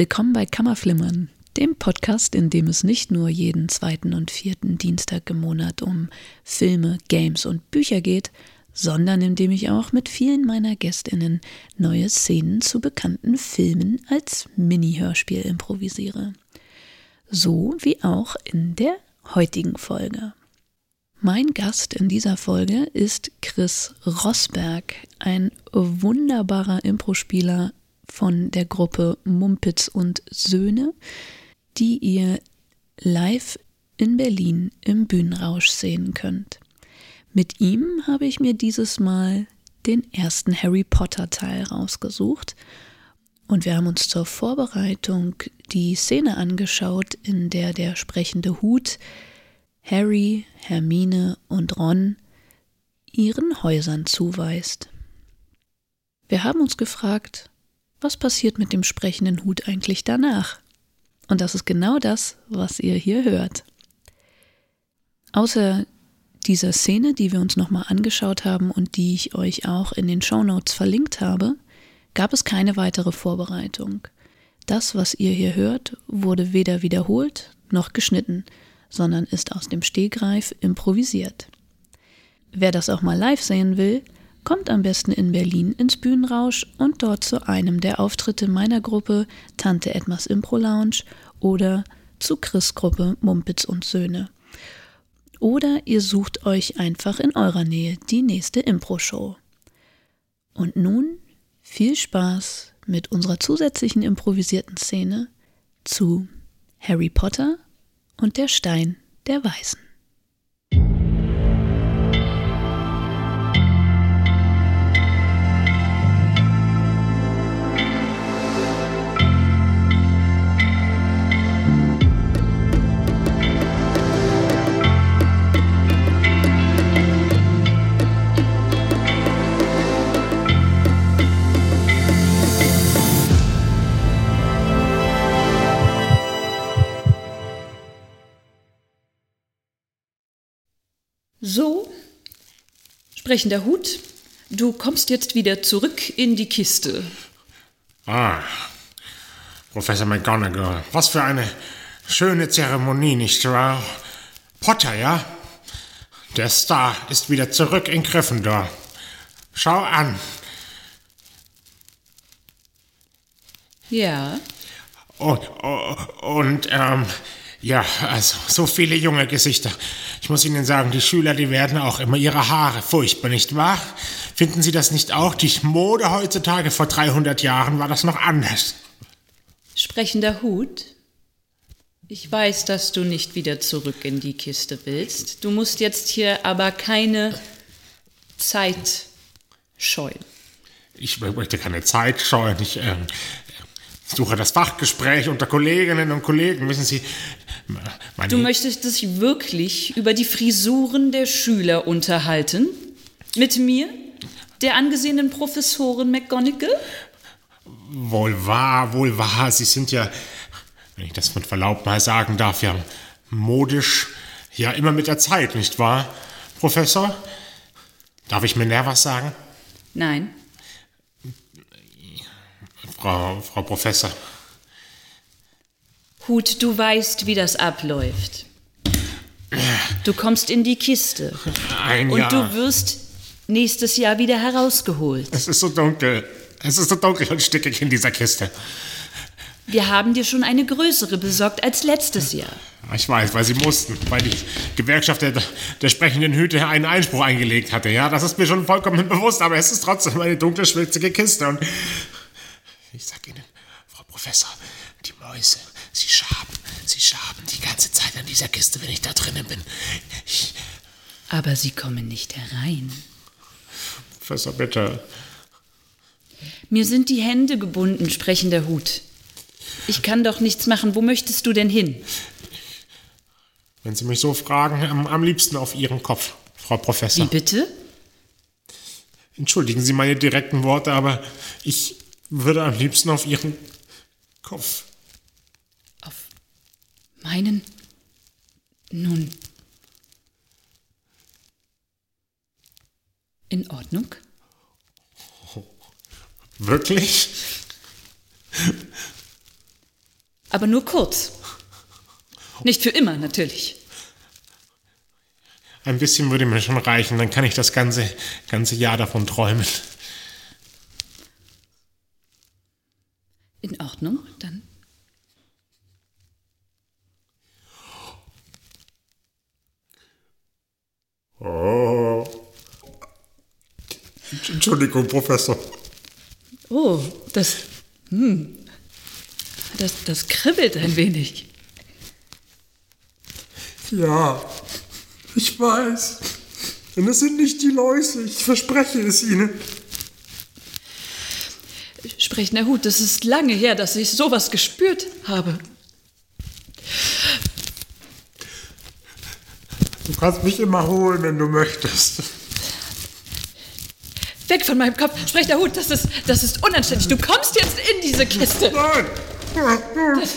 Willkommen bei Kammerflimmern, dem Podcast, in dem es nicht nur jeden zweiten und vierten Dienstag im Monat um Filme, Games und Bücher geht, sondern in dem ich auch mit vielen meiner Gästinnen neue Szenen zu bekannten Filmen als Mini-Hörspiel improvisiere. So wie auch in der heutigen Folge. Mein Gast in dieser Folge ist Chris Rosberg, ein wunderbarer Impro-Spieler von der Gruppe Mumpitz und Söhne, die ihr live in Berlin im Bühnenrausch sehen könnt. Mit ihm habe ich mir dieses Mal den ersten Harry Potter Teil rausgesucht und wir haben uns zur Vorbereitung die Szene angeschaut, in der der sprechende Hut Harry, Hermine und Ron ihren Häusern zuweist. Wir haben uns gefragt, was passiert mit dem sprechenden Hut eigentlich danach? Und das ist genau das, was ihr hier hört. Außer dieser Szene, die wir uns nochmal angeschaut haben und die ich euch auch in den Shownotes verlinkt habe, gab es keine weitere Vorbereitung. Das, was ihr hier hört, wurde weder wiederholt noch geschnitten, sondern ist aus dem Stehgreif improvisiert. Wer das auch mal live sehen will, kommt am besten in Berlin ins Bühnenrausch und dort zu einem der Auftritte meiner Gruppe Tante Edmas Impro Lounge oder zu Chris Gruppe Mumpitz und Söhne. Oder ihr sucht euch einfach in eurer Nähe die nächste Impro-Show. Und nun viel Spaß mit unserer zusätzlichen improvisierten Szene zu Harry Potter und der Stein der Weisen. So, sprechender Hut, du kommst jetzt wieder zurück in die Kiste. Ah, Professor McGonagall, was für eine schöne Zeremonie, nicht wahr? Potter, ja? Der Star ist wieder zurück in Gryffindor. Schau an. Ja. Und, und ähm, ja, also so viele junge Gesichter. Ich muss Ihnen sagen, die Schüler, die werden auch immer ihre Haare furchtbar, nicht wahr? Finden Sie das nicht auch? Die Mode heutzutage vor 300 Jahren war das noch anders. Sprechender Hut? Ich weiß, dass du nicht wieder zurück in die Kiste willst. Du musst jetzt hier aber keine Zeit scheuen. Ich möchte keine Zeit scheuen. Ich äh, suche das Fachgespräch unter Kolleginnen und Kollegen. Wissen Sie, du möchtest dich wirklich über die Frisuren der Schüler unterhalten? Mit mir, der angesehenen Professorin McGonagall? Wohl wahr, wohl wahr. Sie sind ja, wenn ich das mit Verlaub mal sagen darf, ja modisch, ja immer mit der Zeit, nicht wahr, Professor? Darf ich mir näher was sagen? Nein. Frau, Frau Professor. Hut, du weißt, wie das abläuft. Du kommst in die Kiste. Ein und Jahr. du wirst nächstes Jahr wieder herausgeholt. Es ist so dunkel. Es ist so dunkel und stickig in dieser Kiste. Wir haben dir schon eine größere besorgt als letztes Jahr. Ich weiß, weil sie mussten, weil die Gewerkschaft der, der sprechenden Hüte einen Einspruch eingelegt hatte. Ja, das ist mir schon vollkommen bewusst, aber es ist trotzdem eine dunkle, schwitzige Kiste. Und ich sag Ihnen, Frau Professor, die Mäuse, sie schaben, sie schaben die ganze Zeit an dieser Kiste, wenn ich da drinnen bin. Ich, Aber sie kommen nicht herein. Professor, bitte. Mir sind die Hände gebunden, sprechender Hut. Ich kann doch nichts machen. Wo möchtest du denn hin? Wenn Sie mich so fragen, am, am liebsten auf Ihren Kopf, Frau Professor. Wie bitte? Entschuldigen Sie meine direkten Worte, aber ich würde am liebsten auf Ihren Kopf. Auf meinen? Nun. In Ordnung? Wirklich? Aber nur kurz. Nicht für immer, natürlich. Ein bisschen würde mir schon reichen, dann kann ich das ganze, ganze Jahr davon träumen. In Ordnung, dann. Oh. Entschuldigung, Professor. Oh, das. Hm. Das, das kribbelt ein wenig. Ja, ich weiß. Denn es sind nicht die Läuse, ich verspreche es Ihnen. Sprechender Hut, das ist lange her, dass ich sowas gespürt habe. Du kannst mich immer holen, wenn du möchtest. Weg von meinem Kopf. Sprechender Hut, das ist, das ist unanständig. Du kommst jetzt in diese Kiste. Nein! Vielleicht bis